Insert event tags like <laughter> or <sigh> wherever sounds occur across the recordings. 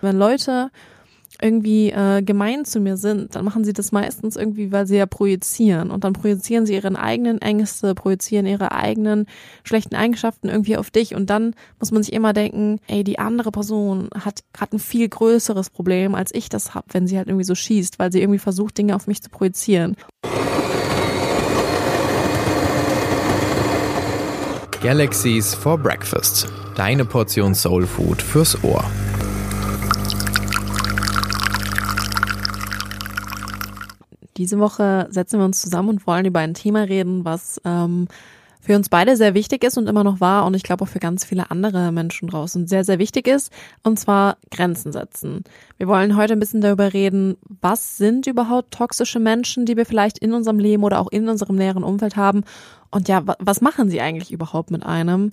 Wenn Leute irgendwie äh, gemein zu mir sind, dann machen sie das meistens irgendwie, weil sie ja projizieren. Und dann projizieren sie ihren eigenen Ängste, projizieren ihre eigenen schlechten Eigenschaften irgendwie auf dich. Und dann muss man sich immer denken, ey, die andere Person hat gerade ein viel größeres Problem, als ich das hab, wenn sie halt irgendwie so schießt, weil sie irgendwie versucht, Dinge auf mich zu projizieren. Galaxies for Breakfast. Deine Portion Soul Food fürs Ohr. Diese Woche setzen wir uns zusammen und wollen über ein Thema reden, was ähm, für uns beide sehr wichtig ist und immer noch war und ich glaube auch für ganz viele andere Menschen draußen sehr, sehr wichtig ist, und zwar Grenzen setzen. Wir wollen heute ein bisschen darüber reden, was sind überhaupt toxische Menschen, die wir vielleicht in unserem Leben oder auch in unserem näheren Umfeld haben und ja, was machen sie eigentlich überhaupt mit einem?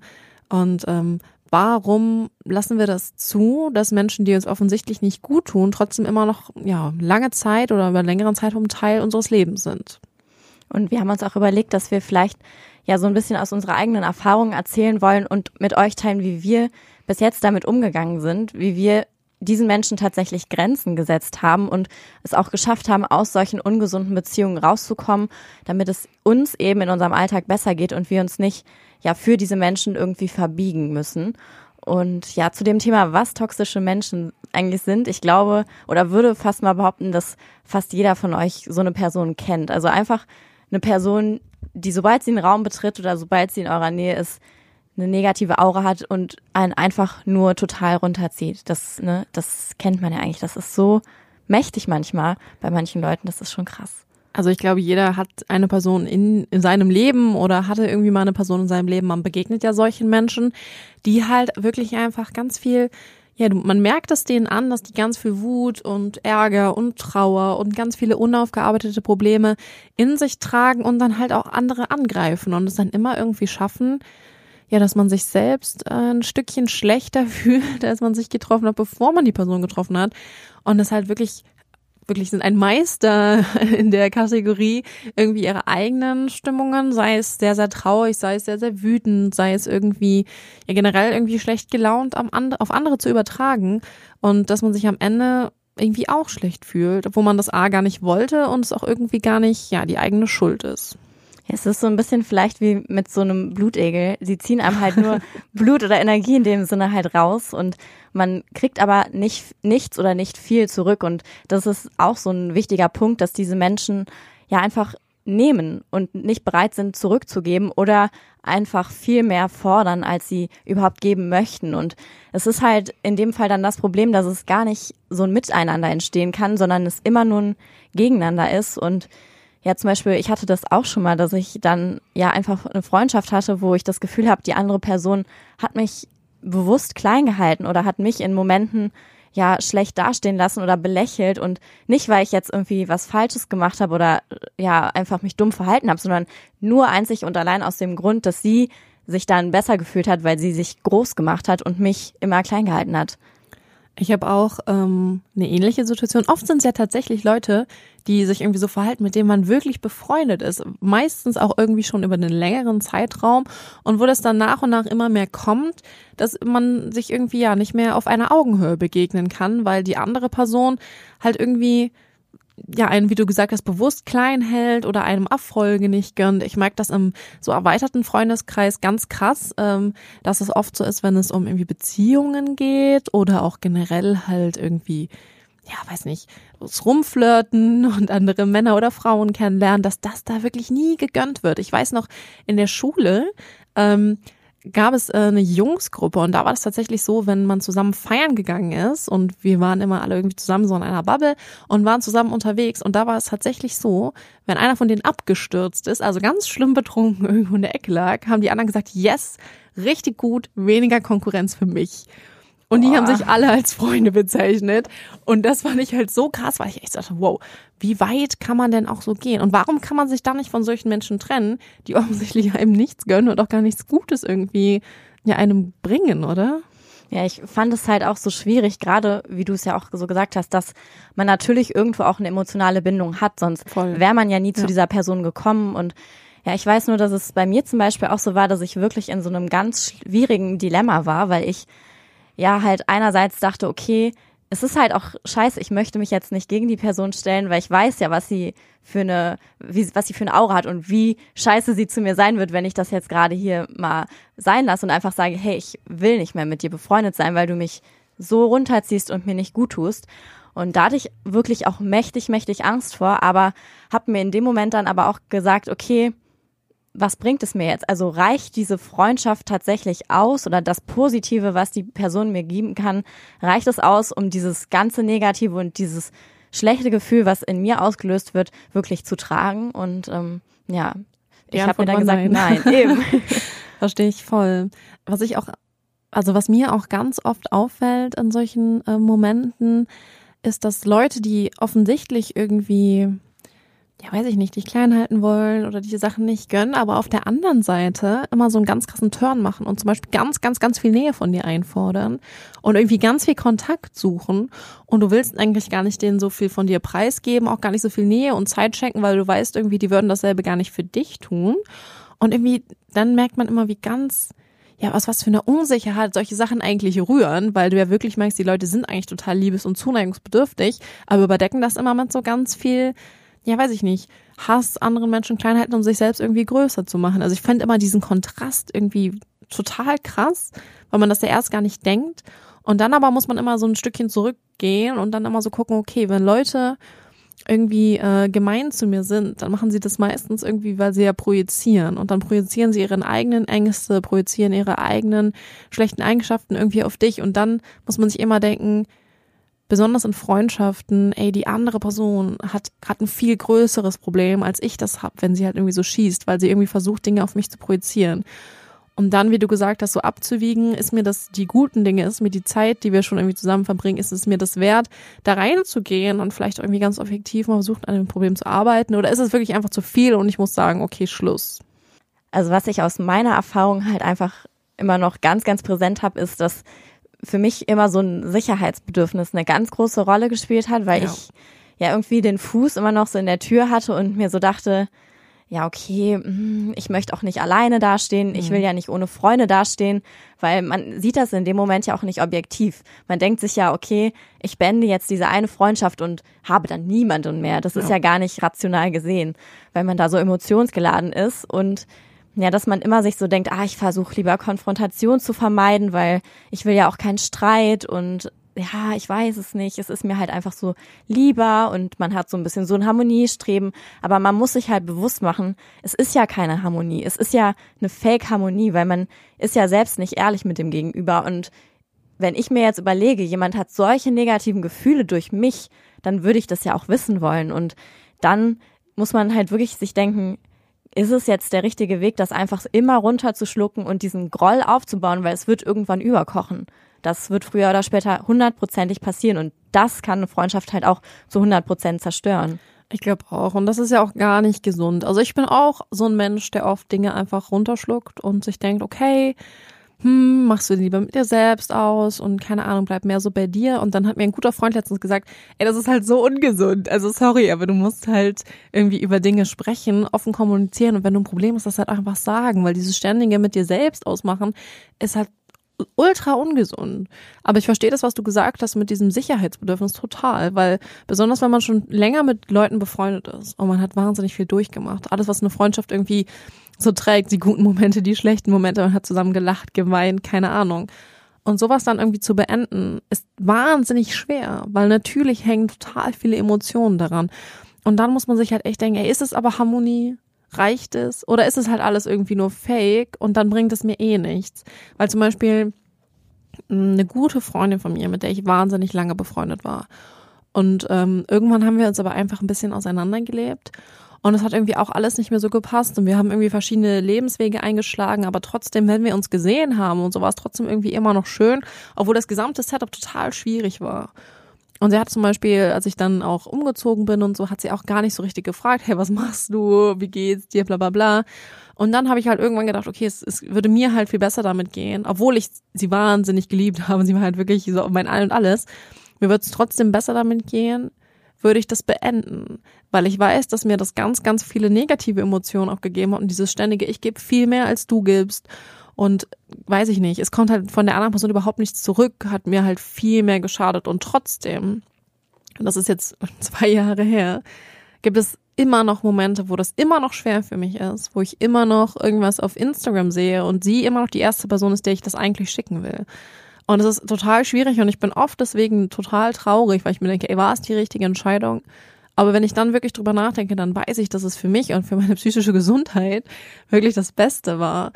Und ähm, warum lassen wir das zu, dass Menschen, die uns offensichtlich nicht gut tun, trotzdem immer noch ja, lange Zeit oder über längeren Zeitraum Teil unseres Lebens sind? Und wir haben uns auch überlegt, dass wir vielleicht ja so ein bisschen aus unserer eigenen Erfahrungen erzählen wollen und mit euch teilen, wie wir bis jetzt damit umgegangen sind, wie wir diesen Menschen tatsächlich Grenzen gesetzt haben und es auch geschafft haben, aus solchen ungesunden Beziehungen rauszukommen, damit es uns eben in unserem Alltag besser geht und wir uns nicht ja für diese Menschen irgendwie verbiegen müssen. Und ja, zu dem Thema, was toxische Menschen eigentlich sind, ich glaube oder würde fast mal behaupten, dass fast jeder von euch so eine Person kennt. Also einfach eine Person, die sobald sie einen Raum betritt oder sobald sie in eurer Nähe ist, eine negative Aura hat und einen einfach nur total runterzieht. Das, ne, das kennt man ja eigentlich. Das ist so mächtig manchmal bei manchen Leuten. Das ist schon krass. Also ich glaube, jeder hat eine Person in, in seinem Leben oder hatte irgendwie mal eine Person in seinem Leben. Man begegnet ja solchen Menschen, die halt wirklich einfach ganz viel, ja, man merkt es denen an, dass die ganz viel Wut und Ärger und Trauer und ganz viele unaufgearbeitete Probleme in sich tragen und dann halt auch andere angreifen und es dann immer irgendwie schaffen, ja, dass man sich selbst ein Stückchen schlechter <laughs> fühlt, als man sich getroffen hat, bevor man die Person getroffen hat. Und es halt wirklich wirklich sind ein Meister <laughs> in der Kategorie irgendwie ihre eigenen Stimmungen, sei es sehr, sehr traurig, sei es sehr, sehr wütend, sei es irgendwie ja generell irgendwie schlecht gelaunt auf andere zu übertragen und dass man sich am Ende irgendwie auch schlecht fühlt, obwohl man das A gar nicht wollte und es auch irgendwie gar nicht, ja, die eigene Schuld ist. Es ist so ein bisschen vielleicht wie mit so einem Blutegel. Sie ziehen einem halt nur <laughs> Blut oder Energie in dem Sinne halt raus und man kriegt aber nicht nichts oder nicht viel zurück. Und das ist auch so ein wichtiger Punkt, dass diese Menschen ja einfach nehmen und nicht bereit sind zurückzugeben oder einfach viel mehr fordern, als sie überhaupt geben möchten. Und es ist halt in dem Fall dann das Problem, dass es gar nicht so ein Miteinander entstehen kann, sondern es immer nur ein Gegeneinander ist und ja, zum Beispiel, ich hatte das auch schon mal, dass ich dann ja einfach eine Freundschaft hatte, wo ich das Gefühl habe, die andere Person hat mich bewusst klein gehalten oder hat mich in Momenten ja schlecht dastehen lassen oder belächelt und nicht, weil ich jetzt irgendwie was Falsches gemacht habe oder ja einfach mich dumm verhalten habe, sondern nur einzig und allein aus dem Grund, dass sie sich dann besser gefühlt hat, weil sie sich groß gemacht hat und mich immer klein gehalten hat. Ich habe auch ähm, eine ähnliche Situation. Oft sind es ja tatsächlich Leute, die sich irgendwie so verhalten, mit denen man wirklich befreundet ist. Meistens auch irgendwie schon über einen längeren Zeitraum und wo das dann nach und nach immer mehr kommt, dass man sich irgendwie ja nicht mehr auf einer Augenhöhe begegnen kann, weil die andere Person halt irgendwie ja, einen, wie du gesagt hast, bewusst klein hält oder einem Abfolge nicht gönnt. Ich merke das im so erweiterten Freundeskreis ganz krass, ähm, dass es oft so ist, wenn es um irgendwie Beziehungen geht oder auch generell halt irgendwie, ja, weiß nicht, Rumflirten <laughs> und andere Männer oder Frauen kennenlernen, dass das da wirklich nie gegönnt wird. Ich weiß noch, in der Schule, ähm, gab es äh, eine Jungsgruppe und da war das tatsächlich so, wenn man zusammen feiern gegangen ist und wir waren immer alle irgendwie zusammen so in einer Bubble und waren zusammen unterwegs und da war es tatsächlich so, wenn einer von denen abgestürzt ist, also ganz schlimm betrunken irgendwo in der Ecke lag, haben die anderen gesagt, yes, richtig gut, weniger Konkurrenz für mich. Und die haben sich alle als Freunde bezeichnet. Und das fand ich halt so krass, weil ich echt dachte, wow, wie weit kann man denn auch so gehen? Und warum kann man sich da nicht von solchen Menschen trennen, die offensichtlich einem nichts gönnen und auch gar nichts Gutes irgendwie ja einem bringen, oder? Ja, ich fand es halt auch so schwierig, gerade wie du es ja auch so gesagt hast, dass man natürlich irgendwo auch eine emotionale Bindung hat, sonst wäre man ja nie zu ja. dieser Person gekommen und ja, ich weiß nur, dass es bei mir zum Beispiel auch so war, dass ich wirklich in so einem ganz schwierigen Dilemma war, weil ich ja halt einerseits dachte, okay, es ist halt auch scheiße, ich möchte mich jetzt nicht gegen die Person stellen, weil ich weiß ja, was sie für eine, wie, was sie für eine Aura hat und wie scheiße sie zu mir sein wird, wenn ich das jetzt gerade hier mal sein lasse und einfach sage, hey, ich will nicht mehr mit dir befreundet sein, weil du mich so runterziehst und mir nicht gut tust. Und da hatte ich wirklich auch mächtig, mächtig Angst vor, aber habe mir in dem Moment dann aber auch gesagt, okay, was bringt es mir jetzt? Also reicht diese Freundschaft tatsächlich aus oder das Positive, was die Person mir geben kann, reicht es aus, um dieses ganze Negative und dieses schlechte Gefühl, was in mir ausgelöst wird, wirklich zu tragen? Und ähm, ja, ich habe mir dann gesagt, nein, nein <laughs> eben. Verstehe ich voll. Was ich auch, also was mir auch ganz oft auffällt in solchen äh, Momenten, ist, dass Leute, die offensichtlich irgendwie ja, weiß ich nicht, dich klein halten wollen oder die Sachen nicht gönnen, aber auf der anderen Seite immer so einen ganz krassen Turn machen und zum Beispiel ganz, ganz, ganz viel Nähe von dir einfordern und irgendwie ganz viel Kontakt suchen und du willst eigentlich gar nicht denen so viel von dir preisgeben, auch gar nicht so viel Nähe und Zeit schenken, weil du weißt irgendwie, die würden dasselbe gar nicht für dich tun. Und irgendwie dann merkt man immer, wie ganz ja, aus was für einer Unsicherheit solche Sachen eigentlich rühren, weil du ja wirklich merkst, die Leute sind eigentlich total liebes- und zuneigungsbedürftig, aber überdecken das immer mit so ganz viel ja, weiß ich nicht, Hass, anderen Menschen klein halten, um sich selbst irgendwie größer zu machen. Also ich fand immer diesen Kontrast irgendwie total krass, weil man das ja erst gar nicht denkt. Und dann aber muss man immer so ein Stückchen zurückgehen und dann immer so gucken, okay, wenn Leute irgendwie äh, gemein zu mir sind, dann machen sie das meistens irgendwie, weil sie ja projizieren. Und dann projizieren sie ihren eigenen Ängste, projizieren ihre eigenen schlechten Eigenschaften irgendwie auf dich. Und dann muss man sich immer denken, besonders in Freundschaften, ey, die andere Person hat gerade ein viel größeres Problem, als ich das hab, wenn sie halt irgendwie so schießt, weil sie irgendwie versucht, Dinge auf mich zu projizieren. Und dann, wie du gesagt hast, so abzuwiegen, ist mir das die guten Dinge, ist mir die Zeit, die wir schon irgendwie zusammen verbringen, ist es mir das wert, da reinzugehen und vielleicht irgendwie ganz objektiv mal versuchen, an dem Problem zu arbeiten? Oder ist es wirklich einfach zu viel und ich muss sagen, okay, Schluss? Also was ich aus meiner Erfahrung halt einfach immer noch ganz, ganz präsent habe, ist, dass für mich immer so ein Sicherheitsbedürfnis eine ganz große Rolle gespielt hat, weil ja. ich ja irgendwie den Fuß immer noch so in der Tür hatte und mir so dachte, ja, okay, hm, ich möchte auch nicht alleine dastehen, ich will mhm. ja nicht ohne Freunde dastehen, weil man sieht das in dem Moment ja auch nicht objektiv. Man denkt sich ja, okay, ich beende jetzt diese eine Freundschaft und habe dann niemanden mehr. Das ist ja, ja gar nicht rational gesehen, weil man da so emotionsgeladen ist und ja, dass man immer sich so denkt, ah, ich versuche lieber Konfrontation zu vermeiden, weil ich will ja auch keinen Streit und ja, ich weiß es nicht, es ist mir halt einfach so lieber und man hat so ein bisschen so ein Harmoniestreben, aber man muss sich halt bewusst machen, es ist ja keine Harmonie, es ist ja eine Fake-Harmonie, weil man ist ja selbst nicht ehrlich mit dem Gegenüber. Und wenn ich mir jetzt überlege, jemand hat solche negativen Gefühle durch mich, dann würde ich das ja auch wissen wollen. Und dann muss man halt wirklich sich denken, ist es jetzt der richtige Weg, das einfach immer runterzuschlucken und diesen Groll aufzubauen, weil es wird irgendwann überkochen. Das wird früher oder später hundertprozentig passieren und das kann eine Freundschaft halt auch zu hundertprozent zerstören. Ich glaube auch. Und das ist ja auch gar nicht gesund. Also ich bin auch so ein Mensch, der oft Dinge einfach runterschluckt und sich denkt, okay, hm, machst du lieber mit dir selbst aus und keine Ahnung, bleib mehr so bei dir. Und dann hat mir ein guter Freund letztens gesagt, ey, das ist halt so ungesund. Also sorry, aber du musst halt irgendwie über Dinge sprechen, offen kommunizieren und wenn du ein Problem hast, das halt einfach sagen, weil dieses ständige mit dir selbst ausmachen ist halt ultra ungesund. Aber ich verstehe das, was du gesagt hast mit diesem Sicherheitsbedürfnis total, weil besonders wenn man schon länger mit Leuten befreundet ist und man hat wahnsinnig viel durchgemacht, alles was eine Freundschaft irgendwie so trägt, die guten Momente, die schlechten Momente, man hat zusammen gelacht, geweint, keine Ahnung. Und sowas dann irgendwie zu beenden, ist wahnsinnig schwer, weil natürlich hängen total viele Emotionen daran. Und dann muss man sich halt echt denken, ey, ist es aber Harmonie? Reicht es? Oder ist es halt alles irgendwie nur Fake und dann bringt es mir eh nichts? Weil zum Beispiel hm, eine gute Freundin von mir, mit der ich wahnsinnig lange befreundet war. Und ähm, irgendwann haben wir uns aber einfach ein bisschen auseinandergelebt. Und es hat irgendwie auch alles nicht mehr so gepasst. Und wir haben irgendwie verschiedene Lebenswege eingeschlagen. Aber trotzdem, wenn wir uns gesehen haben und so war es trotzdem irgendwie immer noch schön, obwohl das gesamte Setup total schwierig war. Und sie hat zum Beispiel, als ich dann auch umgezogen bin und so, hat sie auch gar nicht so richtig gefragt, hey, was machst du, wie geht's dir, bla bla bla. Und dann habe ich halt irgendwann gedacht, okay, es, es würde mir halt viel besser damit gehen, obwohl ich sie wahnsinnig geliebt <laughs> habe, sie war halt wirklich so mein All und alles. Mir würde es trotzdem besser damit gehen, würde ich das beenden, weil ich weiß, dass mir das ganz, ganz viele negative Emotionen auch gegeben hat und dieses ständige, ich gebe viel mehr, als du gibst Und weiß ich nicht, es kommt halt von der anderen Person überhaupt nichts zurück, hat mir halt viel mehr geschadet. Und trotzdem, das ist jetzt <laughs> zwei Jahre her, gibt es immer noch Momente, wo das immer noch schwer für mich ist, wo ich immer noch irgendwas auf Instagram sehe und sie immer noch die erste Person ist, der ich das eigentlich schicken will. Und es ist total schwierig und ich bin oft deswegen total traurig, weil ich mir denke, ey, war es die richtige Entscheidung? Aber wenn ich dann wirklich drüber nachdenke, dann weiß ich, dass es für mich und für meine <laughs> psychische Gesundheit wirklich das Beste war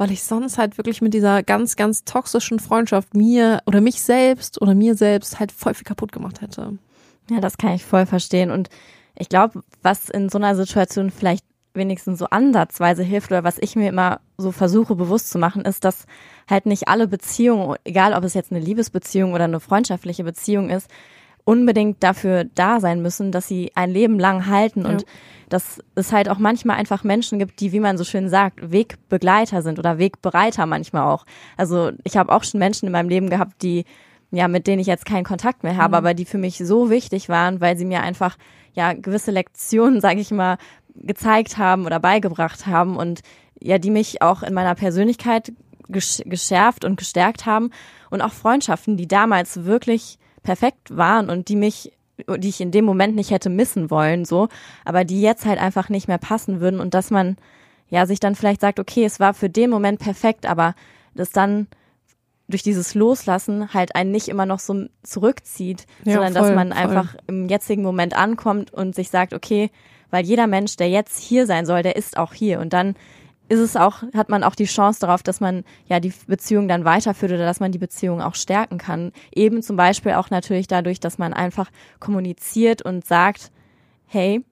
weil ich sonst halt wirklich mit dieser ganz, ganz toxischen Freundschaft mir oder mich selbst oder mir selbst halt voll viel kaputt gemacht hätte. Ja, das kann ich voll verstehen. Und ich glaube, was in so einer Situation vielleicht wenigstens so ansatzweise hilft oder was ich mir immer so versuche bewusst zu machen, ist, dass halt nicht alle Beziehungen, egal ob es jetzt eine Liebesbeziehung oder eine freundschaftliche Beziehung ist, unbedingt dafür da sein müssen, dass sie ein Leben lang halten ja. und dass es halt auch manchmal einfach Menschen gibt, die, wie man so schön sagt, Wegbegleiter sind oder Wegbereiter manchmal auch. Also ich habe auch schon Menschen in meinem Leben gehabt, die ja, mit denen ich jetzt keinen Kontakt mehr habe, mhm. aber die für mich so wichtig waren, weil sie mir einfach ja gewisse Lektionen, <laughs> sage ich mal, gezeigt haben oder beigebracht haben und ja, die mich auch in meiner Persönlichkeit geschärft und gestärkt haben und auch Freundschaften, die damals wirklich perfekt waren und die mich die ich in dem Moment nicht hätte missen wollen, so, aber die jetzt halt einfach nicht mehr passen würden und dass man ja sich dann vielleicht sagt, okay, es war für den Moment perfekt, aber das dann durch dieses Loslassen halt einen nicht immer noch so zurückzieht, ja, sondern voll, dass man voll. einfach im jetzigen Moment ankommt und sich sagt, okay, weil jeder Mensch, der jetzt hier sein soll, der ist auch hier. Und dann ist es auch, hat man auch die Chance darauf, dass man ja die Beziehung dann weiterführt oder dass man die Beziehung auch stärken kann. Eben zum Beispiel auch natürlich dadurch, dass man einfach kommuniziert und sagt, hey,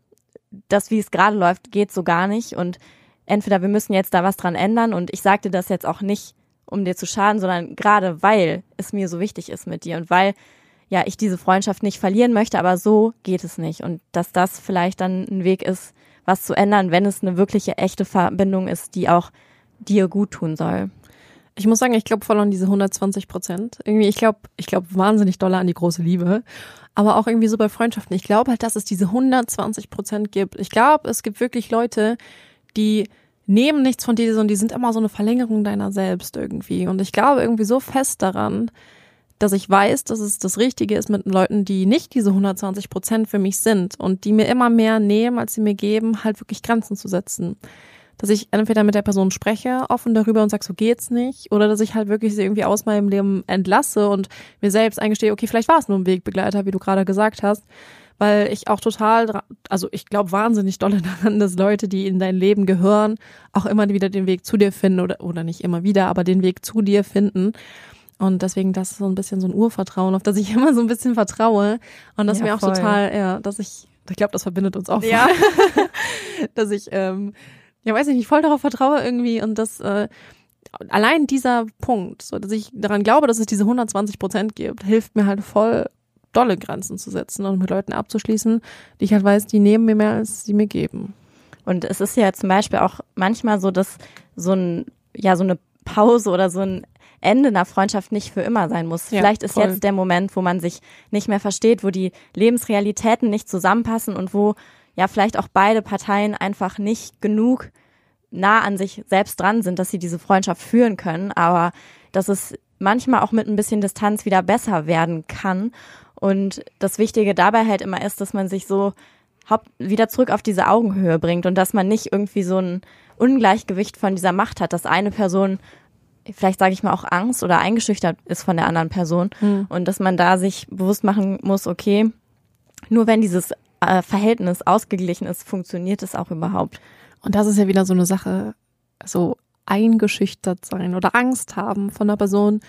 das, wie es gerade läuft, geht so gar nicht. Und entweder wir müssen jetzt da was dran ändern. Und ich sagte das jetzt auch nicht, um dir zu schaden, sondern gerade weil es mir so wichtig ist mit dir. Und weil ja ich diese Freundschaft nicht verlieren möchte, aber so geht es nicht und dass das vielleicht dann ein Weg ist, was zu ändern, wenn es eine wirkliche echte Verbindung ist, die auch dir gut tun soll. Ich muss sagen, ich glaube voll an diese 120 Prozent. Irgendwie, ich glaube, ich glaube wahnsinnig doll an die große Liebe. Aber auch irgendwie so bei Freundschaften. Ich glaube halt, dass es diese 120 Prozent gibt. Ich glaube, es gibt wirklich Leute, die nehmen nichts von dir, sondern die sind immer so eine Verlängerung deiner selbst irgendwie. Und ich glaube irgendwie so fest daran, dass ich weiß, dass es das Richtige ist mit Leuten, die nicht diese 120 Prozent für mich sind und die mir immer mehr nehmen, als sie mir geben, halt wirklich Grenzen zu setzen. Dass ich entweder mit der Person spreche, offen darüber und sage, so geht's nicht, oder dass ich halt wirklich sie irgendwie aus meinem Leben entlasse und mir selbst eingestehe, okay, vielleicht war es nur ein Wegbegleiter, wie du gerade gesagt hast, weil ich auch total, also ich glaube wahnsinnig dolle <laughs> daran, dass Leute, die in dein Leben gehören, auch immer wieder den Weg zu dir finden oder, oder nicht immer wieder, aber den Weg zu dir finden. Und deswegen, das ist so ein bisschen so ein Urvertrauen, auf das ich <laughs> immer so ein bisschen vertraue. Und das ja, mir auch voll. total, ja, dass ich, ich glaube, das verbindet uns auch. Ja. <laughs> dass ich, ähm, ja, weiß ich nicht, voll darauf vertraue irgendwie und das, äh, allein dieser Punkt, so dass ich daran glaube, dass es diese 120 Prozent gibt, hilft mir halt voll dolle Grenzen zu setzen und mit Leuten abzuschließen, die ich halt weiß, die nehmen mir mehr, als sie mir geben. Und es ist ja zum Beispiel auch manchmal so, dass so ein, ja, so eine Pause oder so ein Ende einer Freundschaft nicht für immer sein muss. Ja, Vielleicht ist voll. jetzt der Moment, wo man sich nicht mehr versteht, wo die Lebensrealitäten nicht zusammenpassen und wo ja vielleicht auch beide Parteien einfach nicht genug nah an sich selbst dran sind, dass sie diese Freundschaft führen können, aber dass es manchmal auch mit ein bisschen Distanz wieder besser werden kann. Und das Wichtige dabei halt immer ist, dass man sich so wieder zurück auf diese Augenhöhe bringt und dass man nicht irgendwie so ein Ungleichgewicht von dieser Macht hat, dass eine Person vielleicht sage ich mal auch Angst oder eingeschüchtert ist von der anderen Person mhm. und dass man da sich bewusst machen muss, okay, nur wenn dieses äh, Verhältnis ausgeglichen ist, funktioniert es auch überhaupt. Und das ist ja wieder so eine Sache, so eingeschüchtert sein oder Angst haben von einer Person,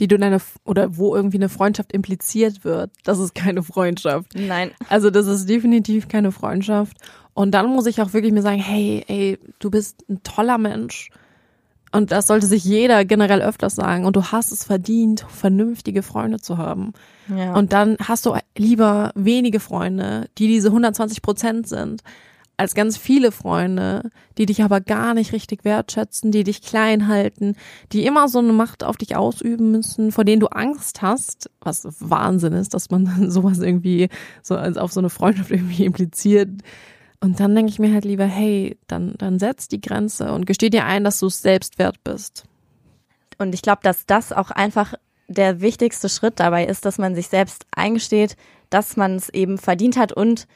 die du deine oder wo irgendwie eine Freundschaft impliziert wird. Das ist keine Freundschaft. Nein. Also das ist definitiv keine Freundschaft. Und dann muss ich auch wirklich mir sagen, hey, ey, du bist ein toller Mensch und das sollte sich jeder generell öfters sagen. Und du hast es verdient, vernünftige Freunde zu haben. Ja. Und dann hast du lieber wenige Freunde, die diese 120 Prozent sind, als ganz viele Freunde, die dich aber gar nicht richtig wertschätzen, die dich klein halten, die immer so eine Macht auf dich ausüben müssen, vor denen du Angst hast, was Wahnsinn ist, dass man <laughs> sowas irgendwie so als auf so eine Freundschaft irgendwie impliziert und dann denke ich mir halt lieber, hey, dann, dann setz die Grenze und gesteh dir ein, dass du es selbst wert bist. Und ich glaube, dass das auch einfach der wichtigste Schritt dabei ist, dass man sich selbst eingesteht, dass man es eben verdient hat und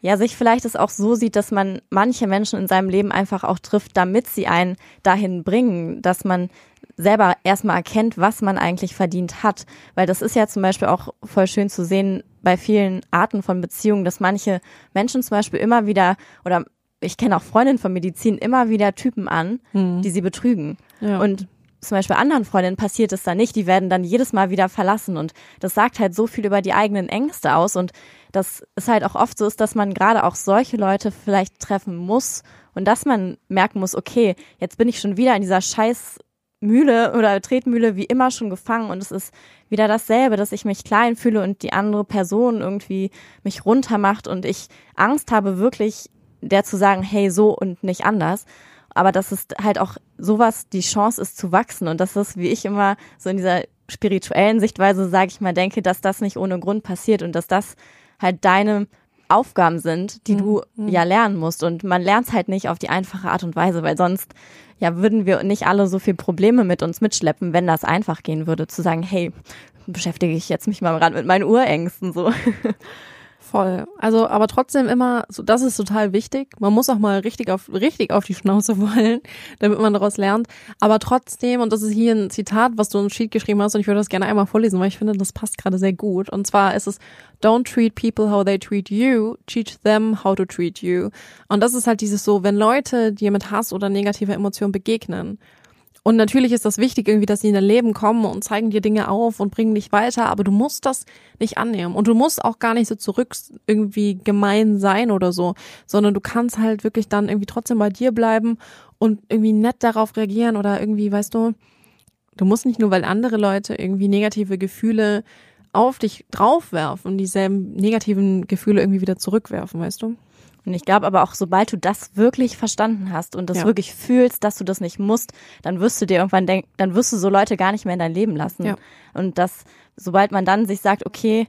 ja, sich vielleicht es auch so sieht, dass man manche Menschen in seinem Leben einfach auch trifft, damit sie einen dahin bringen, dass man selber erstmal erkennt, was man eigentlich verdient hat. Weil das ist ja zum Beispiel auch voll schön zu sehen bei vielen Arten von Beziehungen, dass manche Menschen zum Beispiel immer wieder oder ich kenne auch Freundinnen von Medizin immer wieder Typen an, mhm. die sie betrügen. Ja. Und zum Beispiel anderen Freundinnen passiert es dann nicht, die werden dann jedes Mal wieder verlassen und das sagt halt so viel über die eigenen Ängste aus und dass es halt auch oft so ist, dass man gerade auch solche Leute vielleicht treffen muss und dass man merken muss, okay, jetzt bin ich schon wieder in dieser scheiß Mühle oder Tretmühle wie immer schon gefangen und es ist wieder dasselbe, dass ich mich klein fühle und die andere Person irgendwie mich runtermacht und ich Angst habe wirklich der zu sagen, hey, so und nicht anders. Aber dass es halt auch sowas die Chance ist zu wachsen und das, wie ich immer so in dieser spirituellen Sichtweise, sage ich mal, denke, dass das nicht ohne Grund passiert und dass das halt deine Aufgaben sind, die du mhm. ja lernen musst. Und man lernt es halt nicht auf die einfache Art und Weise, weil sonst ja würden wir nicht alle so viel Probleme mit uns mitschleppen, wenn das einfach gehen würde, zu sagen, hey, beschäftige ich jetzt mich mal gerade mit meinen Urängsten so. <laughs> Voll. Also, aber trotzdem immer, so, das ist total wichtig. Man muss auch mal richtig auf, richtig auf die Schnauze <laughs> wollen, damit man daraus lernt. Aber trotzdem, und das ist hier ein Zitat, was du im Sheet geschrieben hast, und ich würde das gerne einmal vorlesen, weil ich finde, das passt gerade sehr gut. Und zwar ist es, don't treat people how they treat you, teach them how to treat you. Und das ist halt dieses so, wenn Leute dir mit Hass oder negativer Emotion begegnen, und natürlich ist das wichtig irgendwie, dass sie in dein Leben kommen und zeigen dir Dinge auf und bringen dich weiter, aber du musst das nicht annehmen und du musst auch gar nicht so zurück irgendwie gemein sein oder so, sondern du kannst halt wirklich dann irgendwie trotzdem bei dir bleiben und irgendwie nett darauf reagieren oder irgendwie, weißt du, du musst nicht nur, weil andere Leute irgendwie negative Gefühle auf dich draufwerfen, dieselben negativen Gefühle irgendwie wieder zurückwerfen, weißt du? Und ich glaube aber auch, sobald du das wirklich verstanden hast und das ja. wirklich fühlst, dass du das nicht musst, dann wirst du dir irgendwann denken, dann wirst du so Leute gar nicht mehr in dein Leben lassen. Ja. Und das, sobald man dann sich sagt, okay,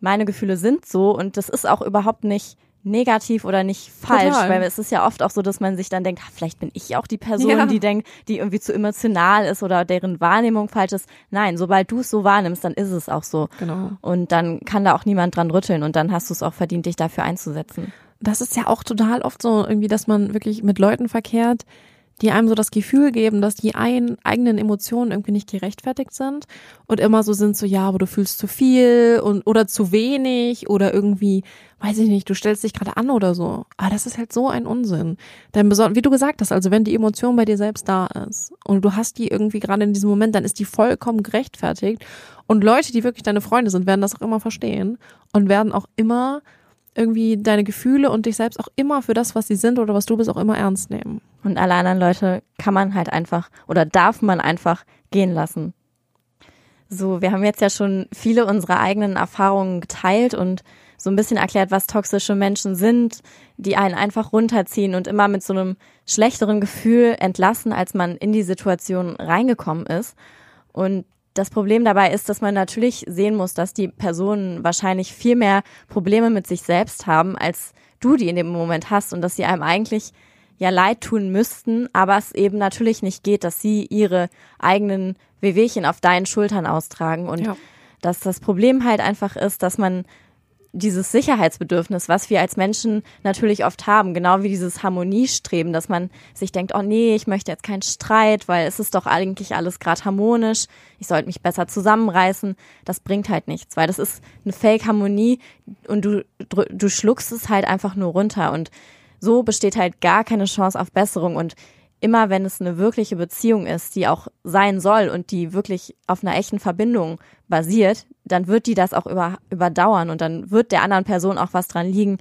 meine Gefühle sind so und das ist auch überhaupt nicht negativ oder nicht falsch, Total. weil es ist ja oft auch so, dass man sich dann denkt, vielleicht bin ich auch die Person, ja. die denkt, die irgendwie zu emotional ist oder deren Wahrnehmung falsch ist. Nein, sobald du es so wahrnimmst, dann ist es auch so. Genau. Und dann kann da auch niemand dran rütteln und dann hast du es auch verdient, dich dafür einzusetzen das ist ja auch total oft so irgendwie, dass man wirklich mit Leuten verkehrt, die einem so das Gefühl geben, dass die ein, eigenen Emotionen irgendwie nicht gerechtfertigt sind und immer so sind so, ja, aber du fühlst zu viel und oder zu wenig oder irgendwie, weiß ich nicht, du stellst dich gerade an oder so. Aber das ist halt so ein Unsinn. Denn wie du gesagt hast, also wenn die Emotion bei dir selbst da ist und du hast die irgendwie gerade in diesem Moment, dann ist die vollkommen gerechtfertigt und Leute, die wirklich deine Freunde sind, werden das auch immer verstehen und werden auch immer irgendwie deine Gefühle und dich selbst auch immer für das, was sie sind oder was du bist, auch immer ernst nehmen. Und alle anderen Leute kann man halt einfach oder darf man einfach gehen lassen. So, wir haben jetzt ja schon viele unserer eigenen Erfahrungen geteilt und so ein bisschen erklärt, was toxische Menschen sind, die einen einfach runterziehen und immer mit so einem schlechteren Gefühl entlassen, als man in die Situation reingekommen ist. Und das Problem dabei ist, dass man natürlich sehen muss, dass die Personen wahrscheinlich viel mehr Probleme mit sich selbst haben, als du die in dem Moment hast und dass sie einem eigentlich ja leid tun müssten, aber es eben natürlich nicht geht, dass sie ihre eigenen Wehwehchen auf deinen Schultern austragen und ja. dass das Problem halt einfach ist, dass man dieses Sicherheitsbedürfnis, was wir als Menschen natürlich oft haben, genau wie dieses Harmoniestreben, dass man sich denkt, oh nee, ich möchte jetzt keinen Streit, weil es ist doch eigentlich alles gerade harmonisch, ich sollte mich besser zusammenreißen, das bringt halt nichts, weil das ist eine Fake-Harmonie und du, du schluckst es halt einfach nur runter und so besteht halt gar keine Chance auf Besserung und immer wenn es eine wirkliche Beziehung ist, die auch sein soll und die wirklich auf einer echten Verbindung basiert, dann wird die das auch über, überdauern und dann wird der anderen Person auch was dran liegen,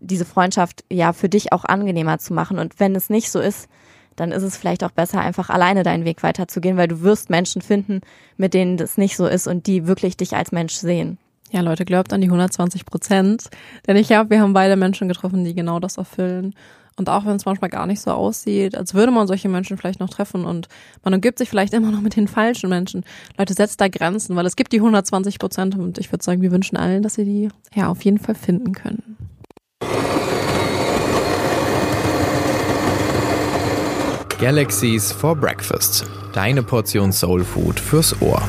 diese Freundschaft ja für dich auch angenehmer zu machen. Und wenn es nicht so ist, dann ist es vielleicht auch besser, einfach alleine deinen Weg weiterzugehen, weil du wirst Menschen finden, mit denen das nicht so ist und die wirklich dich als Mensch sehen. Ja, Leute, glaubt an die 120 Prozent. Denn ich glaube, wir haben beide Menschen getroffen, die genau das erfüllen. Und auch wenn es manchmal gar nicht so aussieht, als würde man solche Menschen vielleicht noch treffen und man umgibt sich vielleicht immer noch mit den falschen Menschen. Leute, setzt da Grenzen, weil es gibt die 120 Prozent und ich würde sagen, wir wünschen allen, dass sie die ja auf jeden Fall finden können. Galaxies for Breakfast. Deine Portion Soul Food fürs Ohr.